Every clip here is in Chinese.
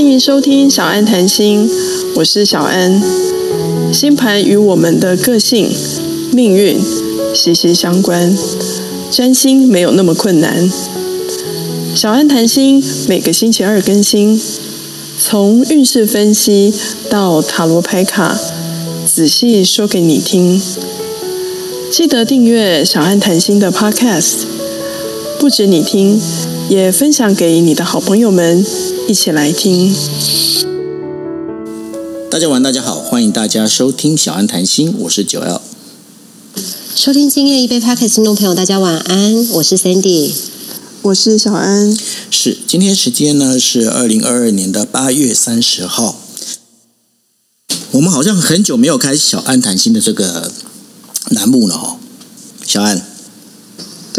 欢迎收听小安谈心，我是小安。星盘与我们的个性、命运息息相关，占星没有那么困难。小安谈心每个星期二更新，从运势分析到塔罗牌卡，仔细说给你听。记得订阅小安谈心的 Podcast，不止你听。也分享给你的好朋友们一起来听。大家晚，大家好，欢迎大家收听小安谈心，我是九 L。收听今夜一杯 Podcast 听众朋友，大家晚安，我是 Sandy，我是小安。是，今天时间呢是二零二二年的八月三十号。我们好像很久没有开小安谈心的这个栏目了哦，小安。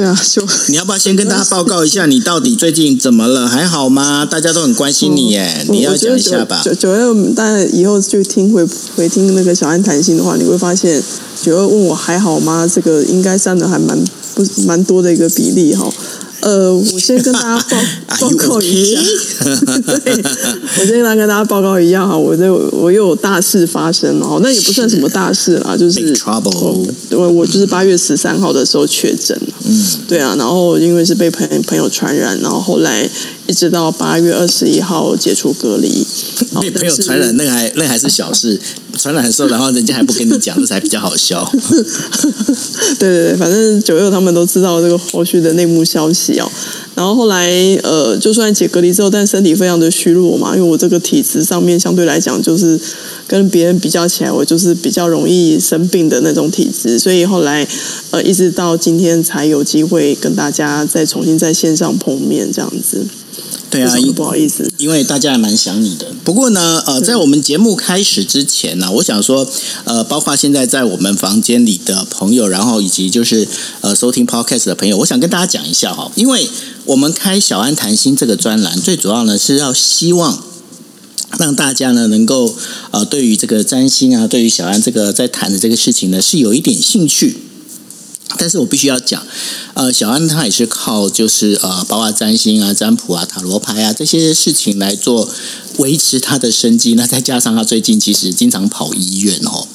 对啊，就 你要不要先跟大家报告一下，你到底最近怎么了？还好吗？大家都很关心你耶，嗯、你要讲一下吧。九九月，大家以后就听回回听那个小安谈心的话，你会发现九月问我还好吗？这个应该占的还蛮不蛮多的一个比例哈。呃，我先跟大家报 报告一下 我先来跟大家报告一样哈，我这我又有大事发生哦，那也不算什么大事啦，就是 trouble，对，我就是八月十三号的时候确诊了，嗯，对啊，然后因为是被朋朋友传染，然后后来一直到八月二十一号解除隔离，被朋友传染那个还那个还是小事，传染的时候，然后人家还不跟你讲，这才比较好笑。对对对，反正九六他们都知道这个后续的内幕消息哦。然后后来呃，就算解隔离之后，但身体非常的虚弱嘛，因为我这个体质上面相对来讲，就是跟别人比较起来，我就是比较容易生病的那种体质，所以后来呃，一直到今天才有机会跟大家再重新在线上碰面这样子。对啊，不好意思，因为大家还蛮想你的。不过呢，呃，在我们节目开始之前呢，我想说，呃，包括现在在我们房间里的朋友，然后以及就是呃收听 Podcast 的朋友，我想跟大家讲一下哈，因为我们开小安谈心这个专栏，最主要呢是要希望让大家呢能够呃对于这个占星啊，对于小安这个在谈的这个事情呢，是有一点兴趣。但是我必须要讲，呃，小安他也是靠就是呃，包括占星啊、占卜啊、塔罗牌啊这些事情来做维持他的生计。那再加上他最近其实经常跑医院哦。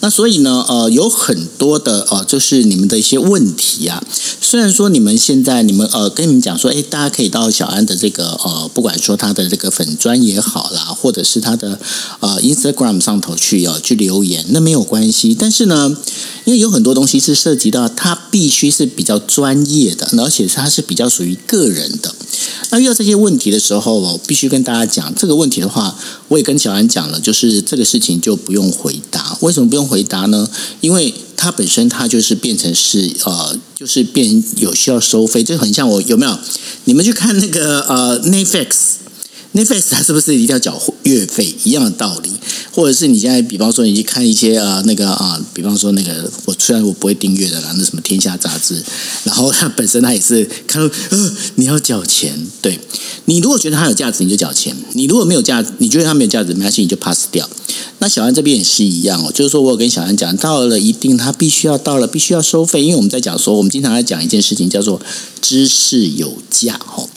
那所以呢，呃，有很多的呃，就是你们的一些问题啊。虽然说你们现在你们呃，跟你们讲说，哎，大家可以到小安的这个呃，不管说他的这个粉专也好啦，或者是他的呃 Instagram 上头去呃去留言，那没有关系。但是呢，因为有很多东西是涉及到他必须是比较专业的，而且他是比较属于个人的。那遇到这些问题的时候，我必须跟大家讲这个问题的话，我也跟小安讲了，就是这个事情就不用回答。为什么不用回答呢？因为它本身它就是变成是呃，就是变有需要收费，就很像我有没有？你们去看那个呃 Netflix。Netflix 它是不是一定要缴月费一样的道理？或者是你现在比方说你去看一些啊那个啊，比方说那个我虽然我不会订阅的啦，那什么天下杂志，然后它本身它也是看呃你要缴钱，对，你如果觉得它有价值你就缴钱，你如果没有价值，你觉得它没有价值没关系你就 pass 掉。那小安这边也是一样哦，就是说我有跟小安讲，到了一定他必须要到了必须要收费，因为我们在讲说我们经常在讲一件事情叫做知识有价哦。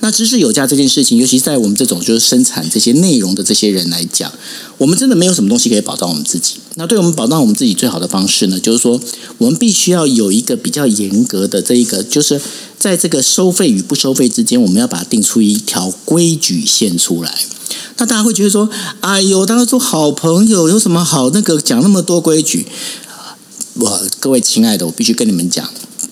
那知识有价这件事情，尤其在我们这种就是生产这些内容的这些人来讲，我们真的没有什么东西可以保障我们自己。那对我们保障我们自己最好的方式呢，就是说我们必须要有一个比较严格的这一个，就是在这个收费与不收费之间，我们要把它定出一条规矩线出来。那大家会觉得说，哎呦，大家做好朋友有什么好那个讲那么多规矩？我各位亲爱的，我必须跟你们讲。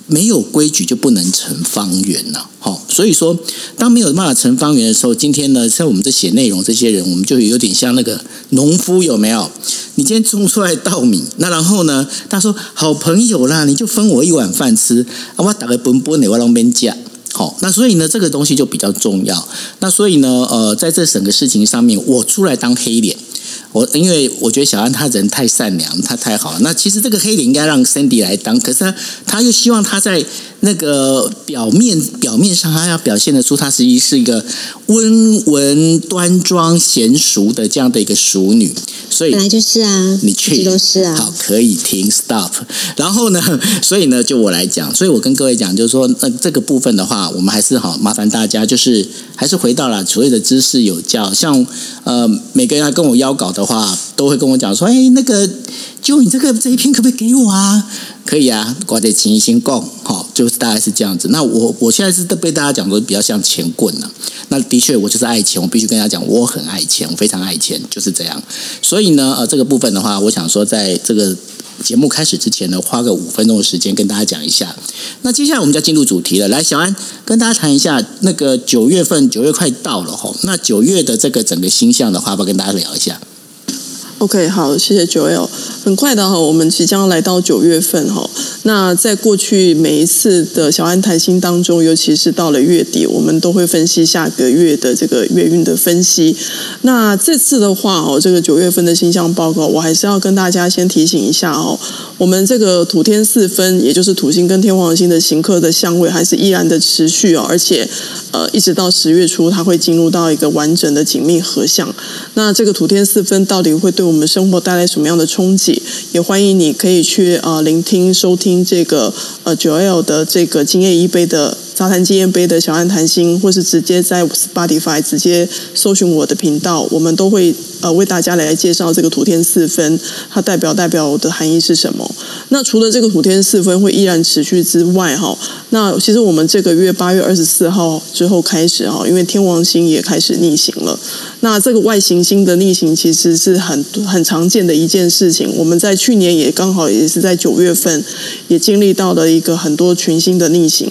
没有规矩就不能成方圆呐，好，所以说当没有办法成方圆的时候，今天呢，像我们这写内容这些人，我们就有点像那个农夫，有没有？你今天种出来稻米，那然后呢，他说好朋友啦，你就分我一碗饭吃，啊我打个奔波，你我让边讲，好，那所以呢，这个东西就比较重要。那所以呢，呃，在这整个事情上面，我出来当黑脸。我因为我觉得小安他人太善良，他太好了。那其实这个黑脸应该让 Sandy 来当，可是他他又希望他在那个表面表面上，他要表现得出他实际是一个温文端庄、娴淑的这样的一个淑女，所以本来就是啊，你去都是啊，好，可以停，stop。然后呢，所以呢，就我来讲，所以我跟各位讲，就是说，呃，这个部分的话，我们还是好麻烦大家，就是还是回到了所谓的知识有教，像呃，每个人来跟我邀稿的话，都会跟我讲说，哎，那个。就你这个这一篇可不可以给我啊？可以啊，挂在情谊心共，好，就是大概是这样子。那我我现在是被大家讲说比较像钱棍了。那的确，我就是爱钱，我必须跟大家讲，我很爱钱，我非常爱钱，就是这样。所以呢，呃，这个部分的话，我想说，在这个节目开始之前呢，花个五分钟的时间跟大家讲一下。那接下来我们就要进入主题了。来，小安跟大家谈一下，那个九月份，九月快到了吼，那九月的这个整个星象的话，要不要跟大家聊一下？OK，好，谢谢 Joel。很快的哈，我们即将来到九月份哈。那在过去每一次的小安谈心当中，尤其是到了月底，我们都会分析下个月的这个月运的分析。那这次的话哦，这个九月份的星象报告，我还是要跟大家先提醒一下哦。我们这个土天四分，也就是土星跟天王星的行克的相位，还是依然的持续哦。而且呃，一直到十月初，它会进入到一个完整的紧密合相。那这个土天四分到底会对我们生活带来什么样的冲击？也欢迎你可以去呃聆听收听这个呃九 L 的这个今夜一杯的杂谈经验杯的小安谈心，或是直接在 Spotify 直接搜寻我的频道，我们都会呃为大家来介绍这个土天四分，它代表代表的含义是什么？那除了这个土天四分会依然持续之外，哈，那其实我们这个月八月二十四号之后开始哈，因为天王星也开始逆行了。那这个外行星的逆行其实是很很常见的一件事情。我们在去年也刚好也是在九月份也经历到了一个很多群星的逆行。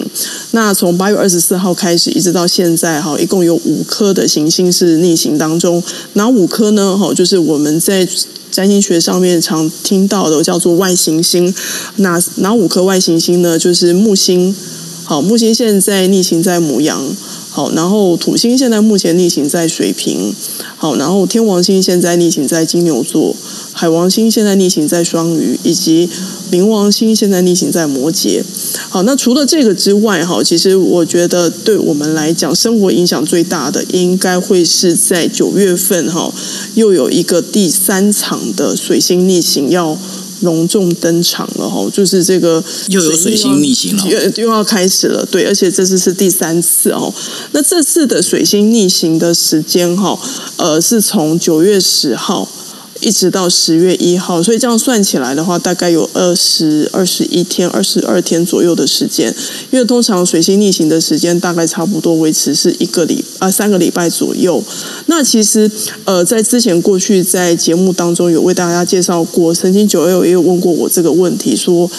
那从八月二十四号开始一直到现在哈，一共有五颗的行星是逆行当中。哪五颗呢？哈，就是我们在占星学上面常听到的叫做外行星。哪哪五颗外行星呢？就是木星。好，木星现在逆行在母羊。好，然后土星现在目前逆行在水瓶，好，然后天王星现在逆行在金牛座，海王星现在逆行在双鱼，以及冥王星现在逆行在摩羯。好，那除了这个之外，哈，其实我觉得对我们来讲，生活影响最大的应该会是在九月份，哈，又有一个第三场的水星逆行要。隆重登场了哈，就是这个又有水星逆行了，又又要开始了，对，而且这次是第三次哦。那这次的水星逆行的时间哈，呃，是从九月十号。一直到十月一号，所以这样算起来的话，大概有二十二十一天、二十二天左右的时间。因为通常水星逆行的时间大概差不多维持是一个礼啊三个礼拜左右。那其实呃，在之前过去在节目当中有为大家介绍过，曾经九六也有问过我这个问题，说。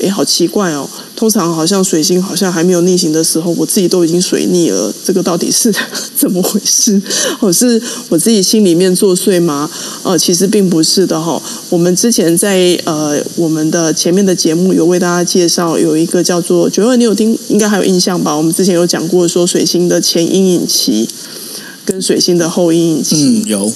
哎，好奇怪哦！通常好像水星好像还没有逆行的时候，我自己都已经水逆了。这个到底是 怎么回事？我是我自己心里面作祟吗？呃，其实并不是的哈。我们之前在呃我们的前面的节目有为大家介绍，有一个叫做“九月”，你有听？应该还有印象吧？我们之前有讲过说水星的前阴影期跟水星的后阴影期。嗯，有。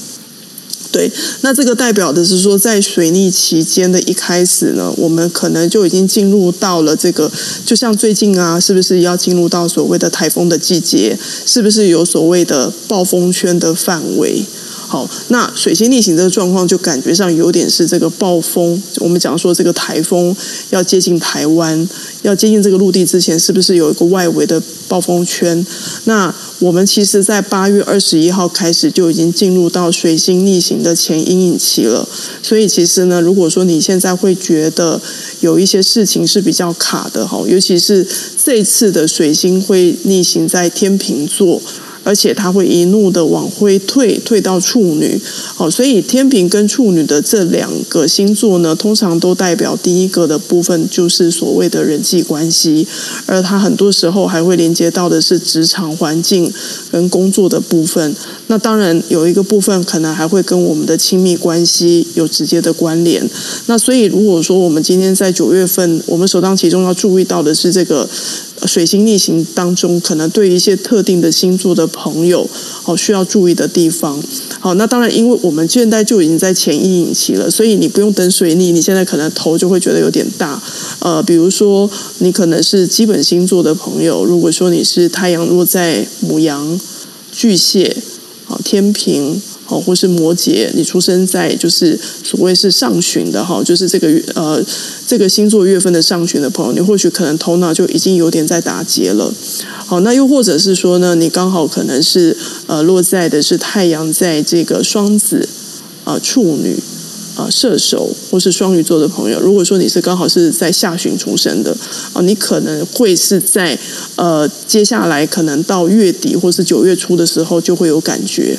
对，那这个代表的是说，在水逆期间的一开始呢，我们可能就已经进入到了这个，就像最近啊，是不是要进入到所谓的台风的季节？是不是有所谓的暴风圈的范围？好，那水星逆行这个状况就感觉上有点是这个暴风。我们讲说这个台风要接近台湾，要接近这个陆地之前，是不是有一个外围的暴风圈？那我们其实，在八月二十一号开始就已经进入到水星逆行的前阴影期了。所以，其实呢，如果说你现在会觉得有一些事情是比较卡的哈，尤其是这次的水星会逆行在天秤座。而且他会一路的往回退，退到处女，好，所以天平跟处女的这两个星座呢，通常都代表第一个的部分就是所谓的人际关系，而它很多时候还会连接到的是职场环境跟工作的部分。那当然有一个部分可能还会跟我们的亲密关系有直接的关联。那所以如果说我们今天在九月份，我们首当其冲要注意到的是这个。水星逆行当中，可能对一些特定的星座的朋友，哦，需要注意的地方。好，那当然，因为我们现在就已经在前阴影期了，所以你不用等水逆，你现在可能头就会觉得有点大。呃，比如说你可能是基本星座的朋友，如果说你是太阳落在母羊、巨蟹、好天秤。哦，或是摩羯，你出生在就是所谓是上旬的哈，就是这个月呃这个星座月份的上旬的朋友，你或许可能头脑就已经有点在打结了。好，那又或者是说呢，你刚好可能是呃落在的是太阳在这个双子啊、处女啊、射手或是双鱼座的朋友，如果说你是刚好是在下旬出生的啊、你可能会是在呃接下来可能到月底或是九月初的时候就会有感觉。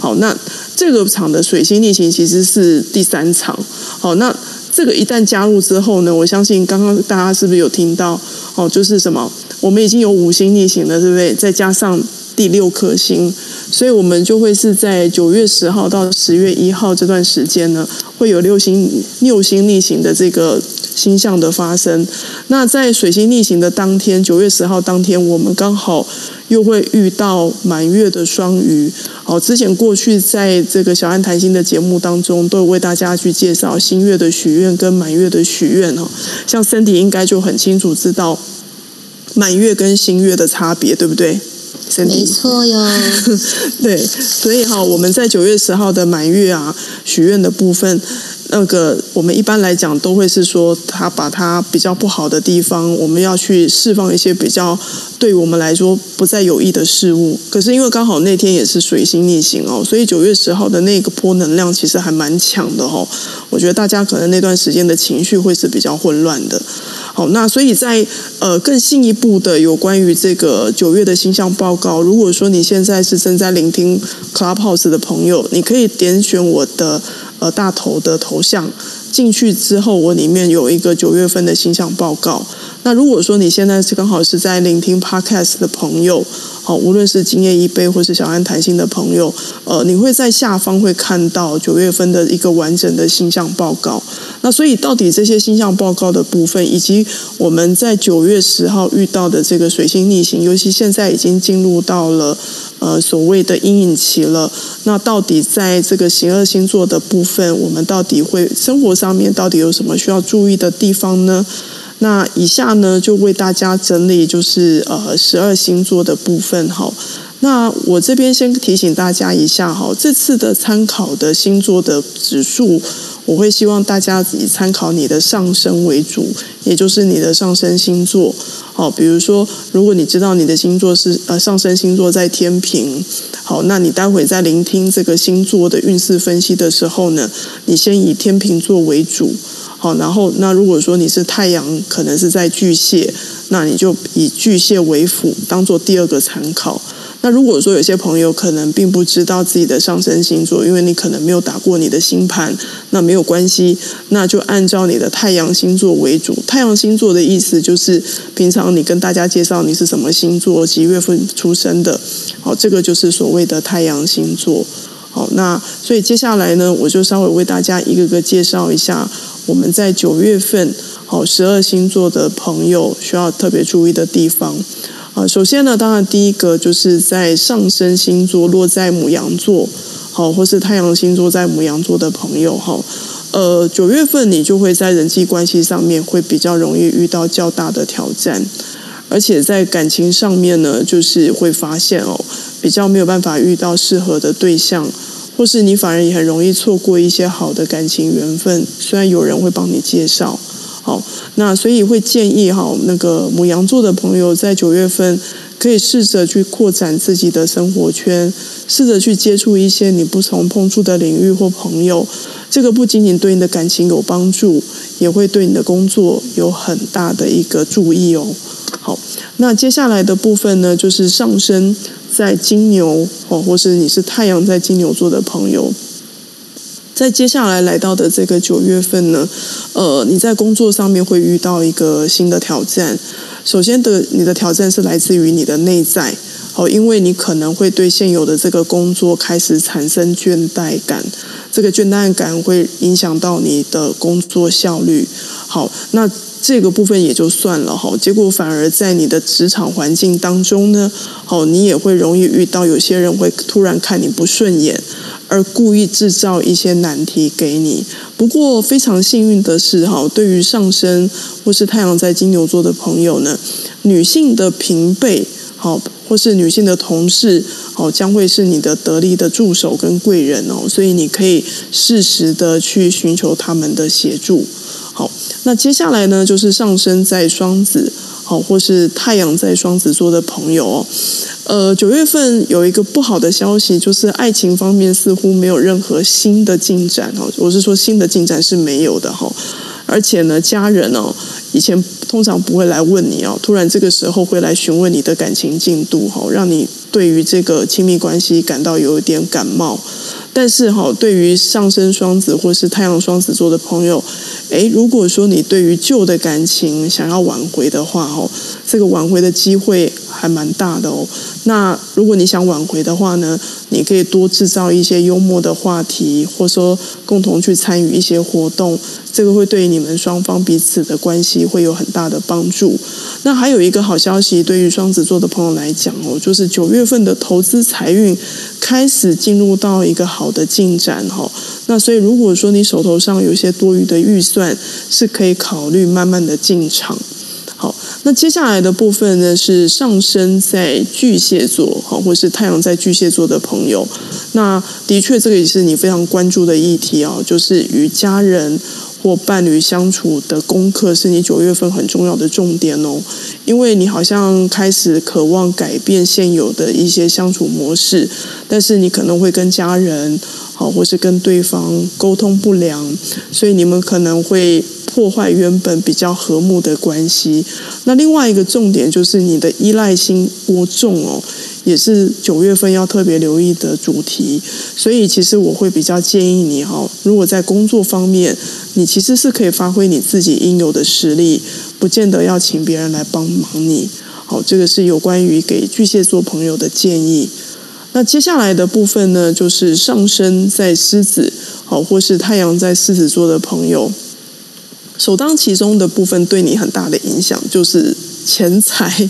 好，那这个场的水星逆行其实是第三场。好，那这个一旦加入之后呢，我相信刚刚大家是不是有听到？哦，就是什么？我们已经有五星逆行了，对不对？再加上第六颗星，所以我们就会是在九月十号到十月一号这段时间呢，会有六星六星逆行的这个星象的发生。那在水星逆行的当天，九月十号当天，我们刚好。又会遇到满月的双鱼，好，之前过去在这个小安谈心的节目当中，都有为大家去介绍新月的许愿跟满月的许愿哈，像森迪应该就很清楚知道满月跟新月的差别，对不对没错哟，对，所以哈，我们在九月十号的满月啊，许愿的部分。那个我们一般来讲都会是说，他把他比较不好的地方，我们要去释放一些比较对我们来说不再有益的事物。可是因为刚好那天也是水星逆行哦，所以九月十号的那个波能量其实还蛮强的哦。我觉得大家可能那段时间的情绪会是比较混乱的。好，那所以在呃更进一步的有关于这个九月的星象报告，如果说你现在是正在聆听 Clubhouse 的朋友，你可以点选我的。呃，大头的头像进去之后，我里面有一个九月份的星象报告。那如果说你现在是刚好是在聆听 Podcast 的朋友，好，无论是今夜一杯或是小安谈心的朋友，呃，你会在下方会看到九月份的一个完整的星象报告。那所以，到底这些星象报告的部分，以及我们在九月十号遇到的这个水星逆行，尤其现在已经进入到了。呃，所谓的阴影期了。那到底在这个十二星座的部分，我们到底会生活上面到底有什么需要注意的地方呢？那以下呢，就为大家整理，就是呃十二星座的部分哈。那我这边先提醒大家一下哈，这次的参考的星座的指数，我会希望大家以参考你的上升为主，也就是你的上升星座。好，比如说，如果你知道你的星座是呃上升星座在天秤，好，那你待会在聆听这个星座的运势分析的时候呢，你先以天秤座为主，好，然后那如果说你是太阳可能是在巨蟹，那你就以巨蟹为辅，当做第二个参考。那如果说有些朋友可能并不知道自己的上升星座，因为你可能没有打过你的星盘，那没有关系，那就按照你的太阳星座为主。太阳星座的意思就是平常你跟大家介绍你是什么星座、几月份出生的，好，这个就是所谓的太阳星座。好，那所以接下来呢，我就稍微为大家一个个介绍一下我们在九月份好十二星座的朋友需要特别注意的地方。啊，首先呢，当然第一个就是在上升星座落在母羊座，好，或是太阳星座在母羊座的朋友，哈，呃，九月份你就会在人际关系上面会比较容易遇到较大的挑战，而且在感情上面呢，就是会发现哦，比较没有办法遇到适合的对象，或是你反而也很容易错过一些好的感情缘分，虽然有人会帮你介绍。好，那所以会建议哈，那个母羊座的朋友在九月份可以试着去扩展自己的生活圈，试着去接触一些你不曾碰触的领域或朋友。这个不仅仅对你的感情有帮助，也会对你的工作有很大的一个注意哦。好，那接下来的部分呢，就是上升在金牛哦，或是你是太阳在金牛座的朋友。在接下来来到的这个九月份呢，呃，你在工作上面会遇到一个新的挑战。首先的，你的挑战是来自于你的内在，哦，因为你可能会对现有的这个工作开始产生倦怠感，这个倦怠感会影响到你的工作效率。好，那这个部分也就算了哈，结果反而在你的职场环境当中呢，好，你也会容易遇到有些人会突然看你不顺眼，而故意制造一些难题给你。不过非常幸运的是哈，对于上升或是太阳在金牛座的朋友呢，女性的平辈好，或是女性的同事好，将会是你的得力的助手跟贵人哦，所以你可以适时的去寻求他们的协助。好，那接下来呢，就是上升在双子，好，或是太阳在双子座的朋友哦。呃，九月份有一个不好的消息，就是爱情方面似乎没有任何新的进展哦。我是说新的进展是没有的哈，而且呢，家人哦，以前通常不会来问你哦，突然这个时候会来询问你的感情进度哈，让你对于这个亲密关系感到有一点感冒。但是哈，对于上升双子或是太阳双子座的朋友，诶，如果说你对于旧的感情想要挽回的话，哦，这个挽回的机会还蛮大的哦。那如果你想挽回的话呢，你可以多制造一些幽默的话题，或说共同去参与一些活动，这个会对你们双方彼此的关系会有很大的帮助。那还有一个好消息，对于双子座的朋友来讲哦，就是九月份的投资财运开始进入到一个好的进展哦。那所以如果说你手头上有一些多余的预算，是可以考虑慢慢的进场。好，那接下来的部分呢，是上升在巨蟹座好，或是太阳在巨蟹座的朋友。那的确，这个也是你非常关注的议题哦，就是与家人。或伴侣相处的功课是你九月份很重要的重点哦，因为你好像开始渴望改变现有的一些相处模式，但是你可能会跟家人好，或是跟对方沟通不良，所以你们可能会破坏原本比较和睦的关系。那另外一个重点就是你的依赖心过重哦。也是九月份要特别留意的主题，所以其实我会比较建议你哈，如果在工作方面，你其实是可以发挥你自己应有的实力，不见得要请别人来帮忙你。好，这个是有关于给巨蟹座朋友的建议。那接下来的部分呢，就是上升在狮子，好，或是太阳在狮子座的朋友，首当其冲的部分对你很大的影响就是。钱财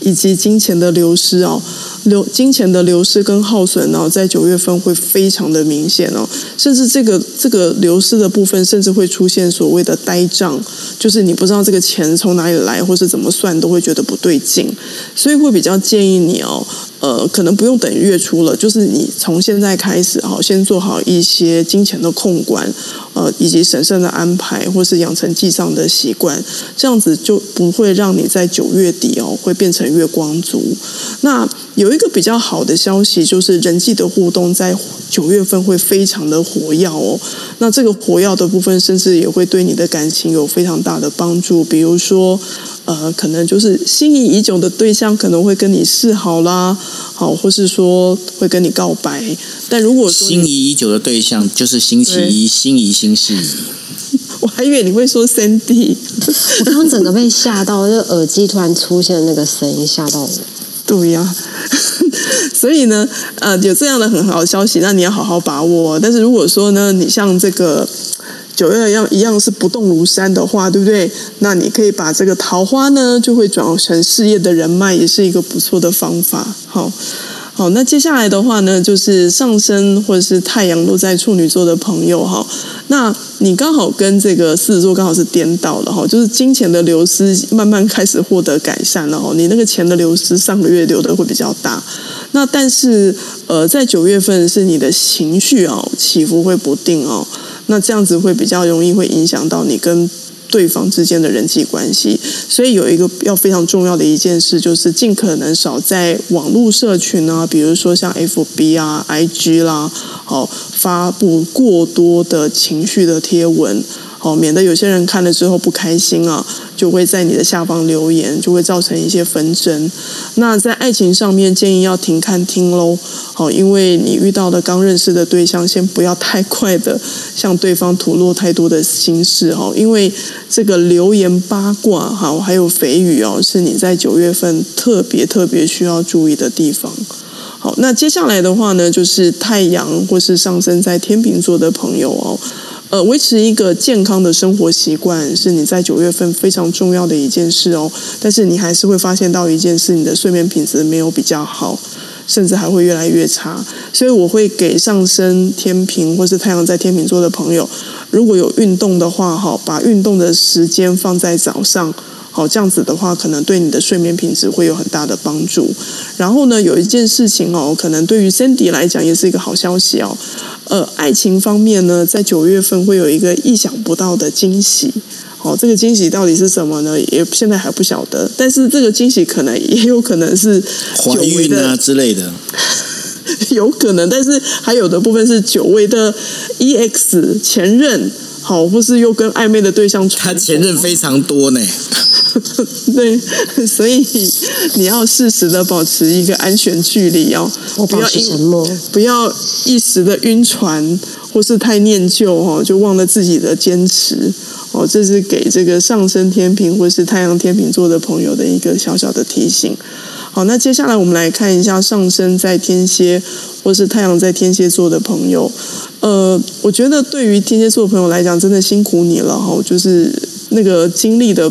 以及金钱的流失哦，流金钱的流失跟耗损呢，在九月份会非常的明显哦，甚至这个这个流失的部分，甚至会出现所谓的呆账，就是你不知道这个钱从哪里来，或是怎么算，都会觉得不对劲，所以会比较建议你哦。呃，可能不用等月初了，就是你从现在开始，好，先做好一些金钱的控管，呃，以及审慎的安排，或是养成记账的习惯，这样子就不会让你在九月底哦，会变成月光族。那有一个比较好的消息，就是人际的互动在九月份会非常的活跃哦。那这个活跃的部分，甚至也会对你的感情有非常大的帮助，比如说。呃，可能就是心仪已久的对象可能会跟你示好啦，好，或是说会跟你告白。但如果说心仪已久的对象就是星期一，心仪新事宜。我还以为你会说 Sandy，我刚刚整个被吓到，就耳机突然出现那个声音吓到我。对呀、啊，所以呢，呃，有这样的很好的消息，那你要好好把握。但是如果说呢，你像这个。九月一样一样是不动如山的话，对不对？那你可以把这个桃花呢，就会转成事业的人脉，也是一个不错的方法。好，好，那接下来的话呢，就是上升或者是太阳落在处女座的朋友哈，那你刚好跟这个狮子座刚好是颠倒了哈，就是金钱的流失慢慢开始获得改善了哈，你那个钱的流失上个月流的会比较大，那但是呃，在九月份是你的情绪哦起伏会不定哦。那这样子会比较容易会影响到你跟对方之间的人际关系，所以有一个要非常重要的一件事，就是尽可能少在网络社群啊，比如说像 FB 啊、IG 啦，好发布过多的情绪的贴文。哦，免得有些人看了之后不开心啊，就会在你的下方留言，就会造成一些纷争。那在爱情上面，建议要停看听喽。好，因为你遇到的刚认识的对象，先不要太快的向对方吐露太多的心事哦，因为这个留言八卦哈，还有蜚语哦，是你在九月份特别特别需要注意的地方。好，那接下来的话呢，就是太阳或是上升在天秤座的朋友哦。呃，维持一个健康的生活习惯是你在九月份非常重要的一件事哦。但是你还是会发现到一件事，你的睡眠品质没有比较好，甚至还会越来越差。所以我会给上升天平或是太阳在天秤座的朋友，如果有运动的话，哈，把运动的时间放在早上。好，这样子的话，可能对你的睡眠品质会有很大的帮助。然后呢，有一件事情哦，可能对于 Cindy 来讲也是一个好消息哦。呃，爱情方面呢，在九月份会有一个意想不到的惊喜。好，这个惊喜到底是什么呢？也现在还不晓得。但是这个惊喜可能也有可能是怀孕啊之类的，有可能。但是还有的部分是久违的 EX 前任。好，或是又跟暧昧的对象，他前任非常多呢。对，所以你要适时的保持一个安全距离哦，不要沉默，不要一时的晕船，或是太念旧哦，就忘了自己的坚持哦。这是给这个上升天平或是太阳天平座的朋友的一个小小的提醒。好，那接下来我们来看一下上升在天蝎或是太阳在天蝎座的朋友。呃，我觉得对于天蝎座的朋友来讲，真的辛苦你了哈。就是那个经历的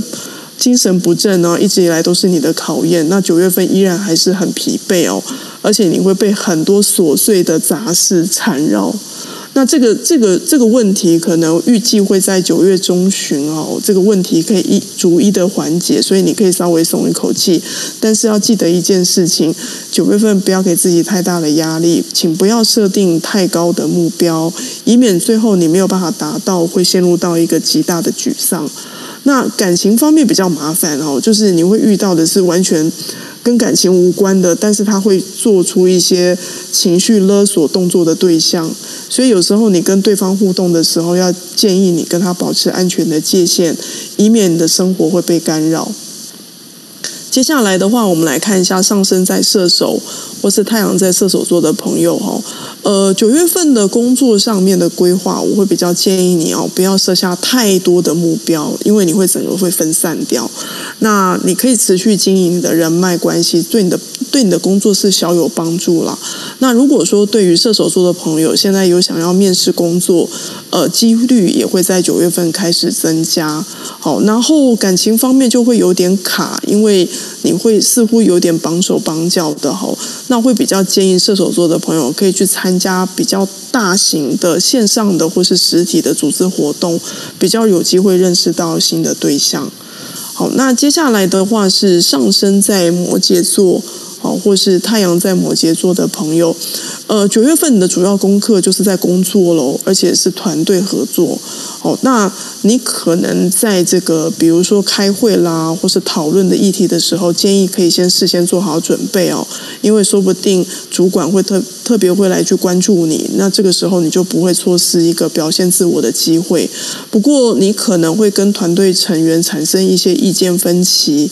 精神不振呢，一直以来都是你的考验。那九月份依然还是很疲惫哦，而且你会被很多琐碎的杂事缠绕。那这个这个这个问题可能预计会在九月中旬哦，这个问题可以一逐一的缓解，所以你可以稍微松一口气。但是要记得一件事情，九月份不要给自己太大的压力，请不要设定太高的目标，以免最后你没有办法达到，会陷入到一个极大的沮丧。那感情方面比较麻烦哦，就是你会遇到的是完全。跟感情无关的，但是他会做出一些情绪勒索动作的对象，所以有时候你跟对方互动的时候，要建议你跟他保持安全的界限，以免你的生活会被干扰。接下来的话，我们来看一下上升在射手或是太阳在射手座的朋友哈。呃，九月份的工作上面的规划，我会比较建议你哦，不要设下太多的目标，因为你会整个会分散掉。那你可以持续经营你的人脉关系，对你的对你的工作是小有帮助啦。那如果说对于射手座的朋友，现在有想要面试工作，呃，几率也会在九月份开始增加。好，然后感情方面就会有点卡，因为你会似乎有点绑手绑脚的哈。那会比较建议射手座的朋友可以去。参加比较大型的线上的或是实体的组织活动，比较有机会认识到新的对象。好，那接下来的话是上升在摩羯座。好，或是太阳在摩羯座的朋友，呃，九月份你的主要功课就是在工作喽，而且是团队合作。哦，那你可能在这个比如说开会啦，或是讨论的议题的时候，建议可以先事先做好准备哦，因为说不定主管会特特别会来去关注你，那这个时候你就不会错失一个表现自我的机会。不过你可能会跟团队成员产生一些意见分歧。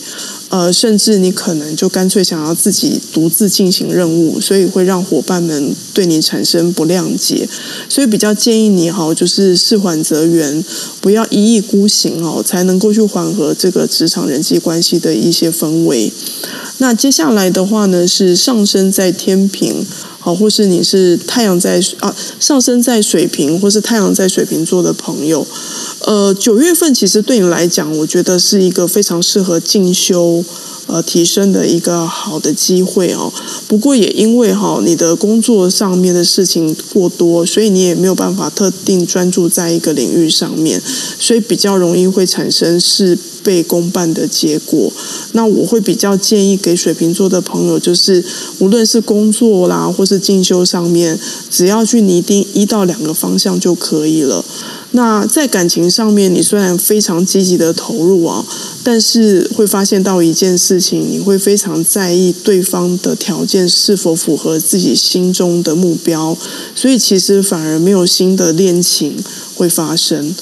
呃，甚至你可能就干脆想要自己独自进行任务，所以会让伙伴们对你产生不谅解。所以比较建议你哈，就是事缓则圆，不要一意孤行哦，才能够去缓和这个职场人际关系的一些氛围。那接下来的话呢，是上升在天平，好，或是你是太阳在啊，上升在水瓶，或是太阳在水瓶座的朋友。呃，九月份其实对你来讲，我觉得是一个非常适合进修、呃提升的一个好的机会哦。不过也因为哈、你的工作上面的事情过多，所以你也没有办法特定专注在一个领域上面，所以比较容易会产生事被公办的结果。那我会比较建议给水瓶座的朋友，就是无论是工作啦，或是进修上面，只要去拟定一到两个方向就可以了。那在感情上面，你虽然非常积极的投入啊，但是会发现到一件事情，你会非常在意对方的条件是否符合自己心中的目标，所以其实反而没有新的恋情会发生。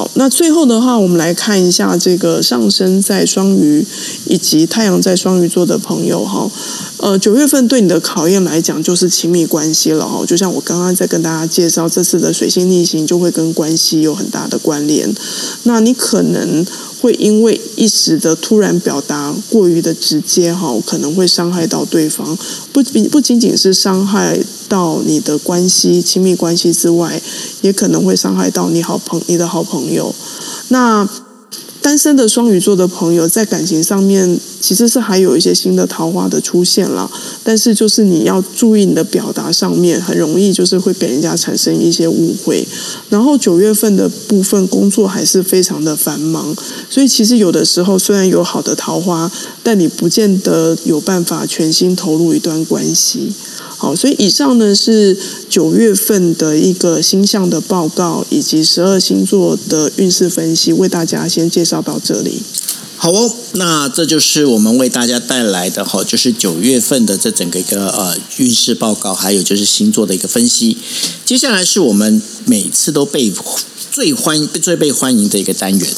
好，那最后的话，我们来看一下这个上升在双鱼以及太阳在双鱼座的朋友哈。呃，九月份对你的考验来讲，就是亲密关系了哈。就像我刚刚在跟大家介绍，这次的水星逆行就会跟关系有很大的关联。那你可能会因为一时的突然表达过于的直接哈，可能会伤害到对方。不不，不仅仅是伤害到你的关系、亲密关系之外，也可能会伤害到你好朋你的好朋友。那单身的双鱼座的朋友在感情上面其实是还有一些新的桃花的出现了，但是就是你要注意你的表达上面，很容易就是会给人家产生一些误会。然后九月份的部分工作还是非常的繁忙，所以其实有的时候虽然有好的桃花，但你不见得有办法全心投入一段关系。好，所以以上呢是九月份的一个星象的报告，以及十二星座的运势分析，为大家先介绍到这里。好哦，那这就是我们为大家带来的哈，就是九月份的这整个一个呃运势报告，还有就是星座的一个分析。接下来是我们每次都被最欢最被欢迎的一个单元。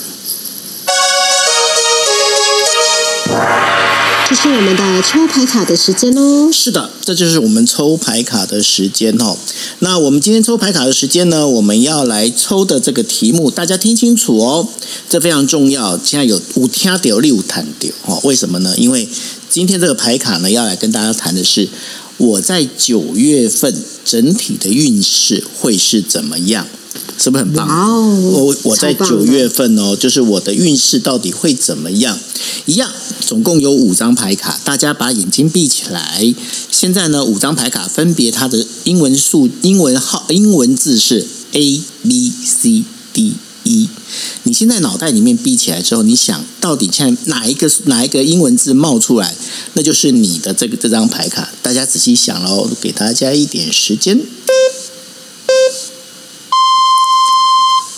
这是我们的抽牌卡的时间哦。是的，这就是我们抽牌卡的时间哦。那我们今天抽牌卡的时间呢，我们要来抽的这个题目，大家听清楚哦，这非常重要。现在有五听到六谈到哦，为什么呢？因为今天这个牌卡呢，要来跟大家谈的是我在九月份整体的运势会是怎么样。是不是很棒？我、我在九月份哦，就是我的运势到底会怎么样？一样，总共有五张牌卡，大家把眼睛闭起来。现在呢，五张牌卡分别它的英文数、英文号、英文字是 A B C D E。你现在脑袋里面闭起来之后，你想到底现在哪一个哪一个英文字冒出来，那就是你的这个这张牌卡。大家仔细想喽，给大家一点时间。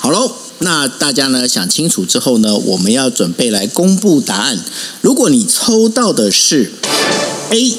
好喽，那大家呢想清楚之后呢，我们要准备来公布答案。如果你抽到的是 A，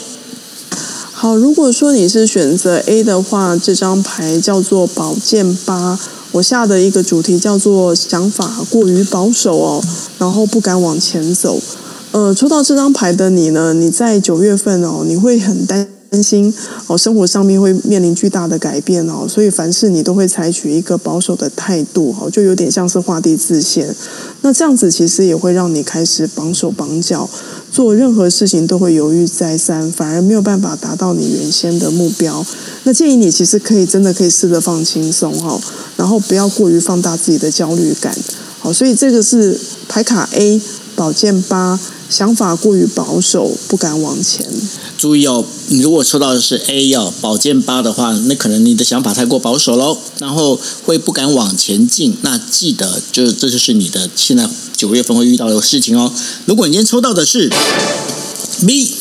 好，如果说你是选择 A 的话，这张牌叫做宝剑八。我下的一个主题叫做想法过于保守哦，然后不敢往前走。呃，抽到这张牌的你呢，你在九月份哦，你会很担。担心哦，生活上面会面临巨大的改变哦，所以凡事你都会采取一个保守的态度哦，就有点像是画地自限。那这样子其实也会让你开始绑手绑脚，做任何事情都会犹豫再三，反而没有办法达到你原先的目标。那建议你其实可以真的可以试着放轻松哦，然后不要过于放大自己的焦虑感。好，所以这个是牌卡 A 宝剑八。想法过于保守，不敢往前。注意哦，你如果抽到的是 A 哦，宝剑八的话，那可能你的想法太过保守喽，然后会不敢往前进。那记得，就这就是你的现在九月份会遇到的事情哦。如果你今天抽到的是 B，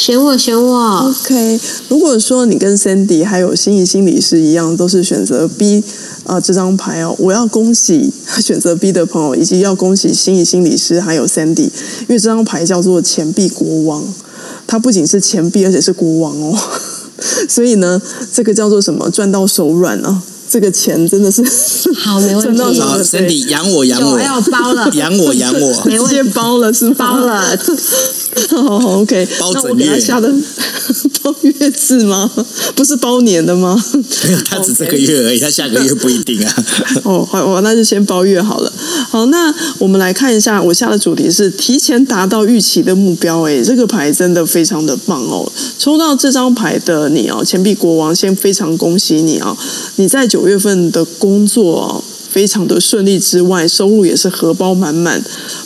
选我，选我。OK，如果说你跟 Sandy 还有心怡心理师一样，都是选择 B。啊，这张牌哦，我要恭喜 选择 B 的朋友，以及要恭喜心怡心理师还有 Sandy，因为这张牌叫做钱币国王，它不仅是钱币，而且是国王哦，所以呢，这个叫做什么？赚到手软啊！这个钱真的是 好没问题。好，Sandy 养我养我，要包了，养我养我，直接包了是包了。好，OK，包准月下的 包月字吗？不是包年的吗？没有，他只这个月而已，他下个月不一定啊。哦，好，我那就先包月好了。好，那我们来看一下，我下的主题是提前达到预期的目标。哎，这个牌真的非常的棒哦！抽到这张牌的你哦，钱币国王，先非常恭喜你哦，你在九。九月份的工作非常的顺利之外，收入也是荷包满满。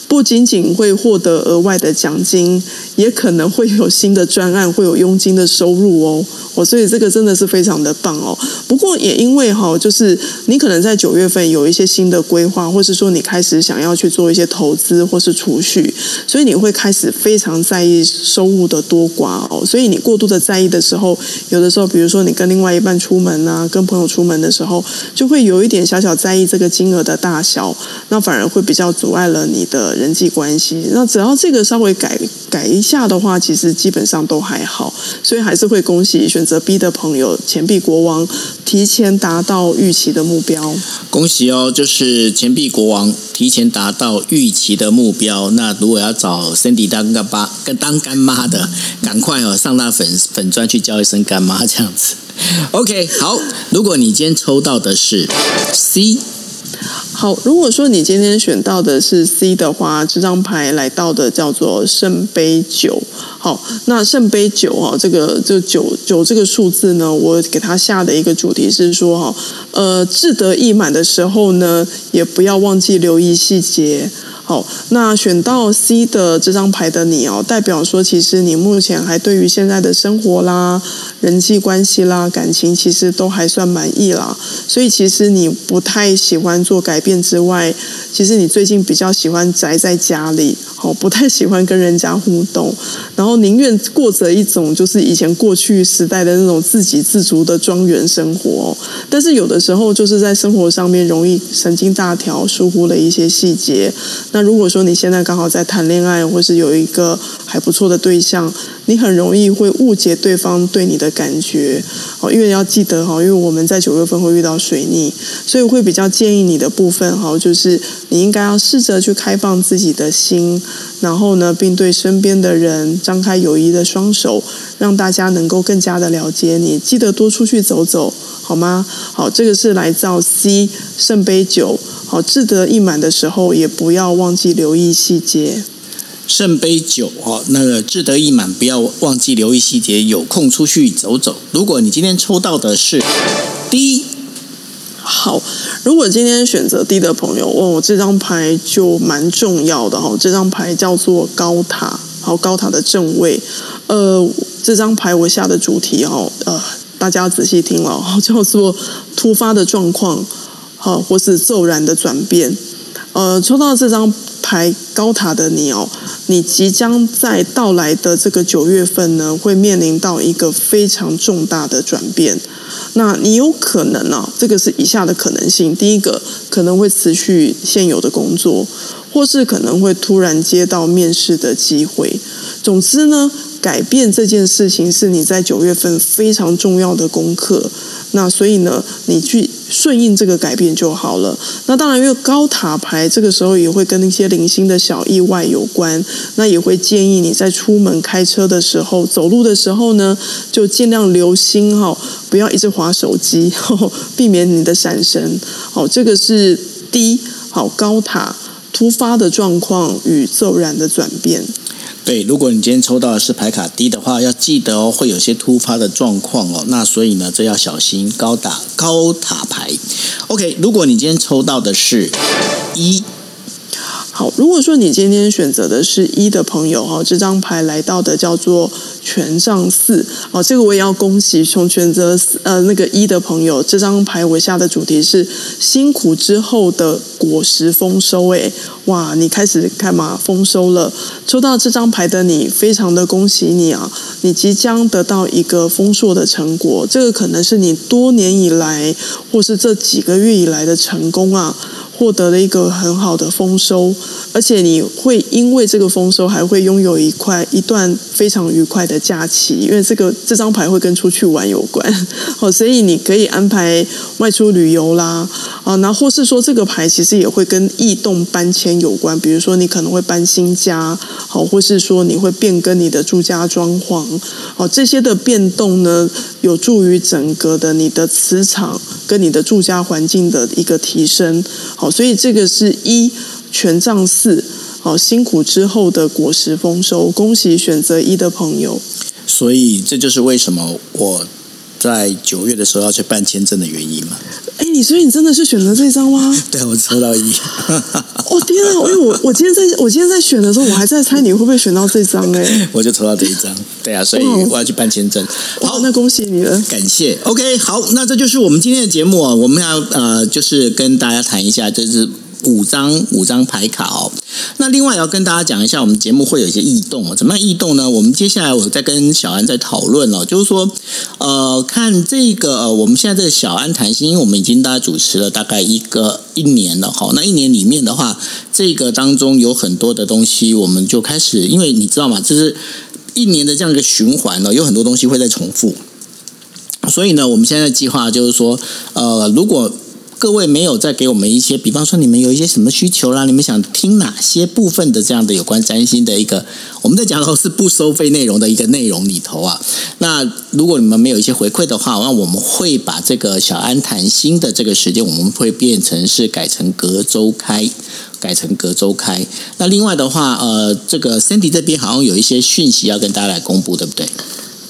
不仅仅会获得额外的奖金，也可能会有新的专案，会有佣金的收入哦。哦，所以这个真的是非常的棒哦。不过也因为哈，就是你可能在九月份有一些新的规划，或是说你开始想要去做一些投资或是储蓄，所以你会开始非常在意收入的多寡哦。所以你过度的在意的时候，有的时候，比如说你跟另外一半出门啊，跟朋友出门的时候，就会有一点小小在意这个金额的大小，那反而会比较阻碍了你的。人际关系，那只要这个稍微改改一下的话，其实基本上都还好，所以还是会恭喜选择 B 的朋友，钱币国王提前达到预期的目标。恭喜哦，就是钱币国王提前达到预期的目标。那如果要找 Sandy 当干妈、跟当干妈的，赶快哦上那粉粉砖去叫一声干妈这样子。OK，好，如果你今天抽到的是 C。好，如果说你今天选到的是 C 的话，这张牌来到的叫做圣杯九。好，那圣杯九哈，这个就九九这个数字呢，我给它下的一个主题是说哈，呃，志得意满的时候呢，也不要忘记留意细节。好，那选到 C 的这张牌的你哦，代表说其实你目前还对于现在的生活啦、人际关系啦、感情，其实都还算满意啦。所以其实你不太喜欢做改变之外，其实你最近比较喜欢宅在家里，哦，不太喜欢跟人家互动，然后宁愿过着一种就是以前过去时代的那种自给自足的庄园生活。但是有的时候就是在生活上面容易神经大条，疏忽了一些细节。那如果说你现在刚好在谈恋爱，或是有一个还不错的对象，你很容易会误解对方对你的感觉。哦，因为要记得哈，因为我们在九月份会遇到水逆，所以会比较建议你的部分哈，就是你应该要试着去开放自己的心，然后呢，并对身边的人张开友谊的双手，让大家能够更加的了解你。记得多出去走走，好吗？好，这个是来造 C 圣杯九。好，志得意满的时候，也不要忘记留意细节。圣杯九哦，那个志得意满，不要忘记留意细节。有空出去走走。如果你今天抽到的是 D，好，如果今天选择 D 的朋友，哦，这张牌就蛮重要的哈。这张牌叫做高塔，好，高塔的正位。呃，这张牌我下的主题哦，呃，大家仔细听了，叫做突发的状况。好，或是骤然的转变，呃，抽到这张牌高塔的你哦，你即将在到来的这个九月份呢，会面临到一个非常重大的转变。那你有可能呢、啊，这个是以下的可能性：第一个，可能会辞去现有的工作，或是可能会突然接到面试的机会。总之呢，改变这件事情是你在九月份非常重要的功课。那所以呢，你去顺应这个改变就好了。那当然，因为高塔牌这个时候也会跟一些零星的小意外有关。那也会建议你在出门开车的时候、走路的时候呢，就尽量留心哈，不要一直滑手机，避免你的闪神。好，这个是低好，高塔突发的状况与骤然的转变。对，如果你今天抽到的是牌卡低的话，要记得哦，会有些突发的状况哦。那所以呢，这要小心高打高塔牌。OK，如果你今天抽到的是一。好，如果说你今天选择的是一的朋友哈，这张牌来到的叫做权杖四，哦，这个我也要恭喜从选择呃那个一的朋友，这张牌我下的主题是辛苦之后的果实丰收，哎，哇，你开始干嘛丰收了？抽到这张牌的你，非常的恭喜你啊，你即将得到一个丰硕的成果，这个可能是你多年以来或是这几个月以来的成功啊。获得了一个很好的丰收，而且你会因为这个丰收，还会拥有一块一段非常愉快的假期，因为这个这张牌会跟出去玩有关，好，所以你可以安排外出旅游啦，啊，那或是说这个牌其实也会跟异动搬迁有关，比如说你可能会搬新家，好，或是说你会变更你的住家装潢，好，这些的变动呢，有助于整个的你的磁场跟你的住家环境的一个提升。好，所以这个是一权杖四，好，辛苦之后的果实丰收，恭喜选择一的朋友。所以这就是为什么我在九月的时候要去办签证的原因嘛。哎，你所以你真的是选择这张吗？对，我抽到一。哦天啊！因为我我今天在我今天在选的时候，我还在猜你会不会选到这张哎。我就抽到这一张，对啊，所以我要去办签证。好，那恭喜你了，感谢。OK，好，那这就是我们今天的节目啊，我们要呃，就是跟大家谈一下，就是。五张五张牌卡哦，那另外要跟大家讲一下，我们节目会有一些异动哦。怎么样异动呢？我们接下来我再跟小安在讨论哦，就是说，呃，看这个呃，我们现在这个小安谈心，因为我们已经大家主持了大概一个一年了哈。那一年里面的话，这个当中有很多的东西，我们就开始，因为你知道吗？就是一年的这样一个循环呢，有很多东西会再重复，所以呢，我们现在计划就是说，呃，如果各位没有再给我们一些，比方说你们有一些什么需求啦，你们想听哪些部分的这样的有关占星的一个，我们在讲的是不收费内容的一个内容里头啊。那如果你们没有一些回馈的话，那我们会把这个小安谈心的这个时间，我们会变成是改成隔周开，改成隔周开。那另外的话，呃，这个 Sandy 这边好像有一些讯息要跟大家来公布，对不对？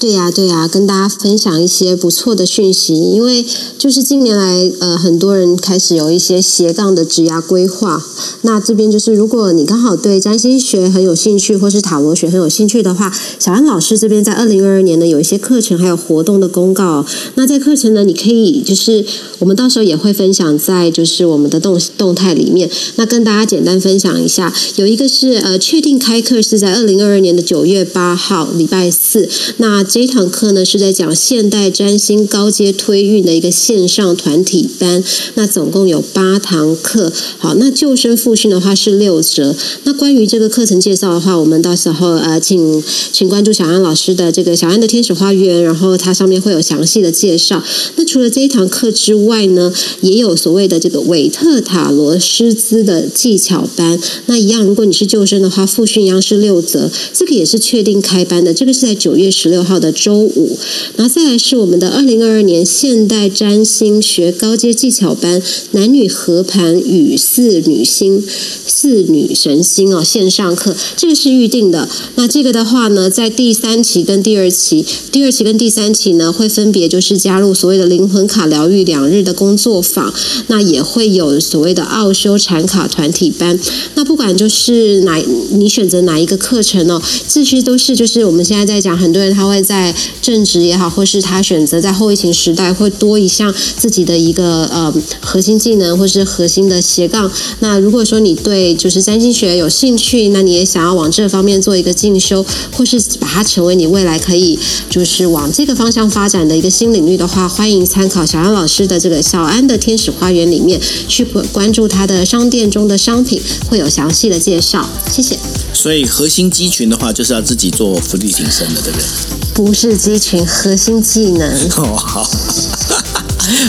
对呀、对呀、跟大家分享一些不错的讯息。因为就是近年来，呃，很多人开始有一些斜杠的职涯规划。那这边就是，如果你刚好对占星学很有兴趣，或是塔罗学很有兴趣的话，小安老师这边在二零二二年呢有一些课程还有活动的公告。那在课程呢，你可以就是我们到时候也会分享在就是我们的动动态里面。那跟大家简单分享一下，有一个是呃确定开课是在二零二二年的九月八号礼拜四。那这一堂课呢是在讲现代占星高阶推运的一个线上团体班，那总共有八堂课。好，那旧生复训的话是六折。那关于这个课程介绍的话，我们到时候呃，请请关注小安老师的这个小安的天使花园，然后它上面会有详细的介绍。那除了这一堂课之外呢，也有所谓的这个韦特塔罗师资的技巧班。那一样，如果你是旧生的话，复训一样是六折。这个也是确定开班的，这个是在九月十六号的周五，然后再来是我们的二零二二年现代占星学高阶技巧班，男女合盘与四女星、四女神星哦，线上课，这个是预定的。那这个的话呢，在第三期跟第二期，第二期跟第三期呢，会分别就是加入所谓的灵魂卡疗愈两日的工作坊，那也会有所谓的奥修禅卡团体班。那不管就是哪你选择哪一个课程哦，这些都是就是我们现在在讲，很多人他会在。正职也好，或是他选择在后疫情时代会多一项自己的一个呃核心技能，或是核心的斜杠。那如果说你对就是占星学有兴趣，那你也想要往这方面做一个进修，或是把它成为你未来可以就是往这个方向发展的一个新领域的话，欢迎参考小安老师的这个小安的天使花园里面去关注他的商店中的商品，会有详细的介绍。谢谢。所以核心肌群的话，就是要自己做伏地挺身的，对不对？不是肌群，核心技能。哦，好。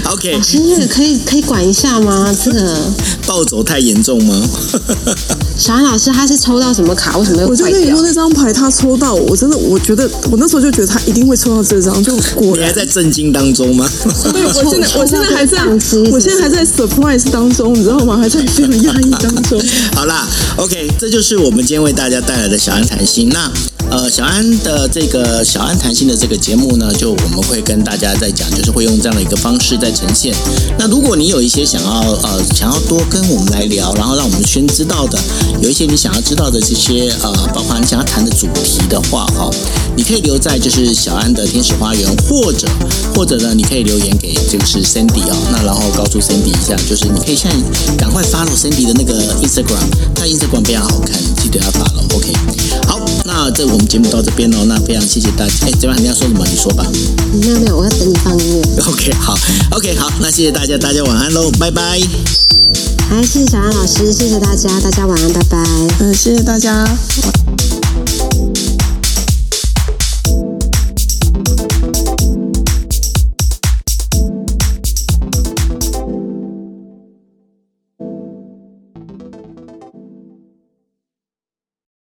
OK，老师，这个可以可以管一下吗？这个 暴走太严重吗？小安老师，他是抽到什么卡？为什么又？我就跟你说那张牌，他抽到，我真的，我觉得我那时候就觉得他一定会抽到这张，就果然。你还在震惊当中吗？对，我现在我现在还在，我现在还在 surprise 当中，你知道吗？还在非常压抑当中。好啦，OK，这就是我们今天为大家带来的小安谈心。那。呃，小安的这个小安谈心的这个节目呢，就我们会跟大家在讲，就是会用这样的一个方式在呈现。那如果你有一些想要呃想要多跟我们来聊，然后让我们先知道的，有一些你想要知道的这些呃，包括你想要谈的主题的话，哈，你可以留在就是小安的天使花园，或者或者呢，你可以留言给这个是 Cindy 啊、哦，那然后告诉 Cindy 一下，就是你可以现在赶快 follow Sandy 的那个 Instagram，他 Instagram 非常好看，记得要 follow，OK。好，那这我们节目到这边喽，那非常谢谢大家。哎，这边你要说什么？你说吧。没有没有，我要等你放音乐。OK，好，OK，好，那谢谢大家，大家晚安喽，拜拜。好，谢谢小安老师，谢谢大家，大家晚安，拜拜。嗯，谢谢大家。